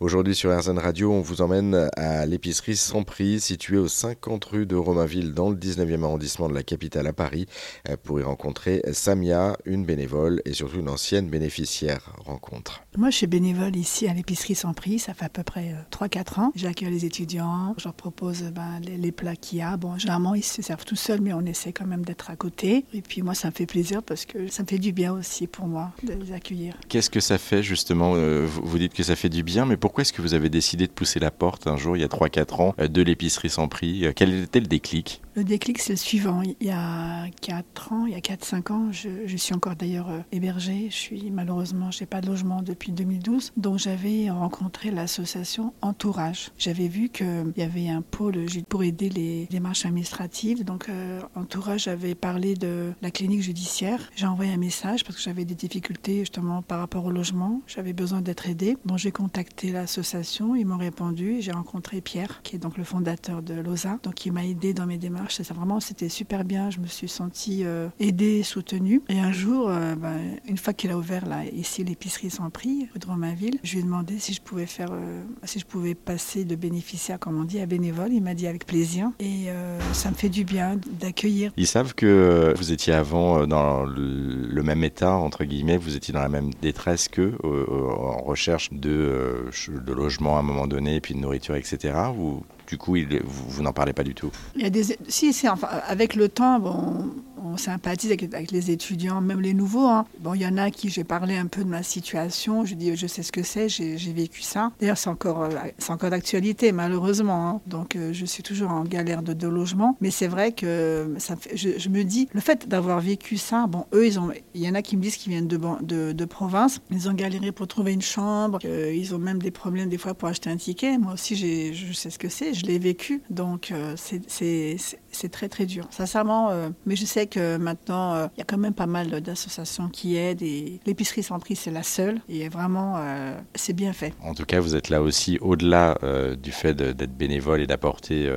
Aujourd'hui sur RZN Radio, on vous emmène à l'épicerie Sans Prix, située aux 50 rue de Romainville, dans le 19e arrondissement de la capitale à Paris, euh, pour y rencontrer Samia, une bénévole et surtout une ancienne bénéficiaire. Rencontre. Moi, je suis bénévole ici à l'épicerie Sans Prix, ça fait à peu près 3-4 euh, ans. J'accueille les étudiants, je leur propose ben, les, plats qu'il y a. Bon, généralement, ils se servent tout seuls, mais on essaie quand même d'être à côté. Et puis moi, ça me fait plaisir parce que ça me fait du bien aussi pour moi de les accueillir. Qu'est-ce que ça fait justement euh, Vous dites que ça fait du bien, mais pourquoi est-ce que vous avez décidé de pousser la porte un jour, il y a 3-4 ans, euh, de l'épicerie sans prix? Euh, Quel était le déclic? Le déclic, c'est le suivant. Il y a 4 ans, il y a 4-5 ans, je, suis encore d'ailleurs euh, hébergée. Je suis malheureusement, je n'ai pas de logement depuis 2012. Donc j'avais rencontré l'association Entourage. J'avais vu qu'il y avait un pôle pour aider les démarches administratives. Donc Entourage avait parlé de la clinique judiciaire. J'ai envoyé un message parce que j'avais des difficultés justement par rapport au logement. J'avais besoin d'être aidée. Donc j'ai contacté l'association ils m'ont répondu. J'ai rencontré Pierre, qui est donc le fondateur de LOSA, donc il m'a aidé dans mes démarches. Ça, vraiment, c'était super bien. Je me suis sentie euh, aidée, soutenue. Et un jour, euh, ben, une fois qu'il a ouvert là, ici l'épicerie sans prix, rue de Romainville, je lui ai demandé si je pouvais faire, euh, si je pouvais passer de bénéficiaire, comme on dit, à bénévole. Il m'a dit avec plaisir. Et ça me fait du bien d'accueillir. Ils savent que vous étiez avant dans le, même état entre guillemets, vous étiez dans la même détresse qu'eux, en recherche de, de logement à un moment donné, puis de nourriture, etc. Ou du coup, il, vous, n'en parlez pas du tout? Il y a des, si, si enfin, avec le temps, bon, on sympathise avec, les étudiants, même les nouveaux. Hein. Bon, il y en a qui j'ai parlé un peu de ma situation. Je dis, je sais ce que c'est, j'ai vécu ça. D'ailleurs, c'est encore, euh, c'est encore d'actualité, malheureusement. Hein. Donc, euh, je suis toujours en galère de, logement. Mais c'est vrai que fait, je, me dis, le fait d'avoir vécu ça, bon, eux, ils ont, il y en a qui me disent qu'ils viennent de, province. Ils ont galéré pour trouver une chambre. ils ont même des problèmes des fois pour acheter un ticket. Moi aussi, je sais ce que c'est. Je l'ai vécu. Donc, euh, c'est très, très dur. Sincèrement, mais je sais que maintenant, euh, il y a quand même pas mal d'associations qui aident et l'épicerie prix, c'est la seule. Et vraiment, euh, c'est bien fait. En tout cas, vous êtes là aussi au-delà euh, du fait d'être bénévole et d'apporter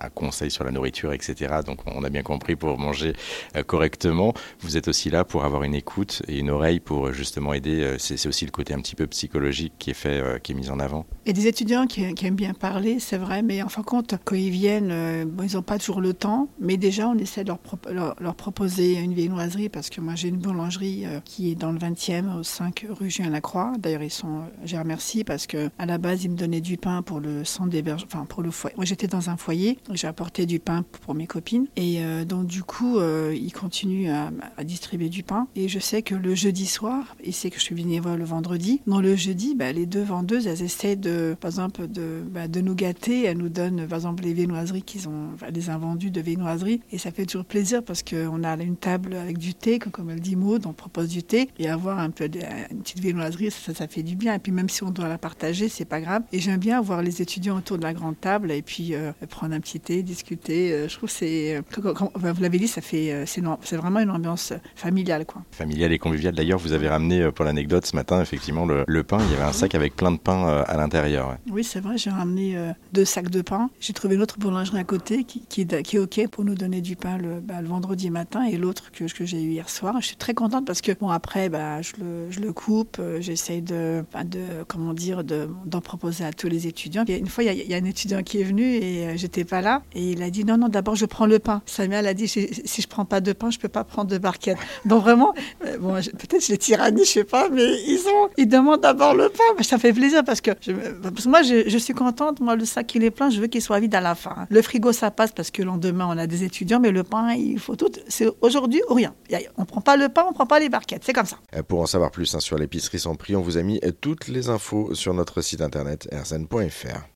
un conseil sur la nourriture, etc. Donc on a bien compris pour manger euh, correctement. Vous êtes aussi là pour avoir une écoute et une oreille pour justement aider. Euh, c'est aussi le côté un petit peu psychologique qui est fait, euh, qui est mis en avant. Et des étudiants qui, aiment bien parler, c'est vrai, mais en fin de compte, quand ils viennent, ils n'ont pas toujours le temps. Mais déjà, on essaie de leur, leur, proposer une viennoiserie parce que moi j'ai une boulangerie qui est dans le 20e, au 5 rue Juin-Lacroix. D'ailleurs, ils sont, j'ai remercie parce que à la base, ils me donnaient du pain pour le centre d'hébergement, enfin pour le foyer. Moi, j'étais dans un foyer j'ai apporté du pain pour mes copines. Et euh, donc, du coup, euh, ils continuent à, distribuer du pain. Et je sais que le jeudi soir, il sait que je suis bénévole le vendredi. Dans le jeudi, bah, les deux vendeuses, elles essaient de, par exemple, de, bah, de nous gâter. Elles nous donnent, par exemple, les viennoiseries qu'ils ont, les invendus de viennoiseries. Et ça fait toujours plaisir parce qu'on a une table avec du thé, comme elle dit Maud, on propose du thé. Et avoir un peu de, une petite viennoiserie, ça, ça, fait du bien. Et puis, même si on doit la partager, c'est pas grave. Et j'aime bien voir les étudiants autour de la grande table et puis euh, prendre un petit thé, discuter. Euh, je trouve que c'est, euh, vous l'avez dit, ça fait, euh, c'est, vraiment une ambiance familiale, quoi. Familiale et conviviale. D'ailleurs, vous avez ramené pour l'anecdote ce matin, effectivement, le, pain. Il y avait un sac avec plein de pain à l'intérieur. Oui, c'est vrai. J'ai ramené deux sacs de pain. J'ai trouvé une autre boulangerie à côté qui, qui, est ok pour nous donner du pain le, bah, le vendredi matin et l'autre que, que j'ai eu hier soir. Je suis très contente parce que bon après, bah, je le, je le coupe. J'essaye de, bah, de, comment dire, de, d'en proposer à tous les étudiants. une fois, il y, y, a un étudiant qui est venu et j'étais pas là. Et il a dit non, non, d'abord je prends le pain. Samuel a dit si je prends pas de pain, je peux pas prendre de barquette. Donc vraiment, euh, bon, peut-être je les tyrannie, je sais pas, mais ils ont, ils demandent d'abord le pain. ça fait plaisir parce que, je, moi je, suis contente. Moi le sac il est plein, je veux qu'il soit vide à la fin. Le frigo ça passe parce que le lendemain on a des étudiants, mais le pain il faut tout. C'est aujourd'hui ou rien. On prend pas le pain, on prend pas les barquettes. C'est comme ça. Euh, pour en savoir plus hein, sur l'épicerie sans prix, on vous a mis toutes les infos sur notre site internet rsn.fr.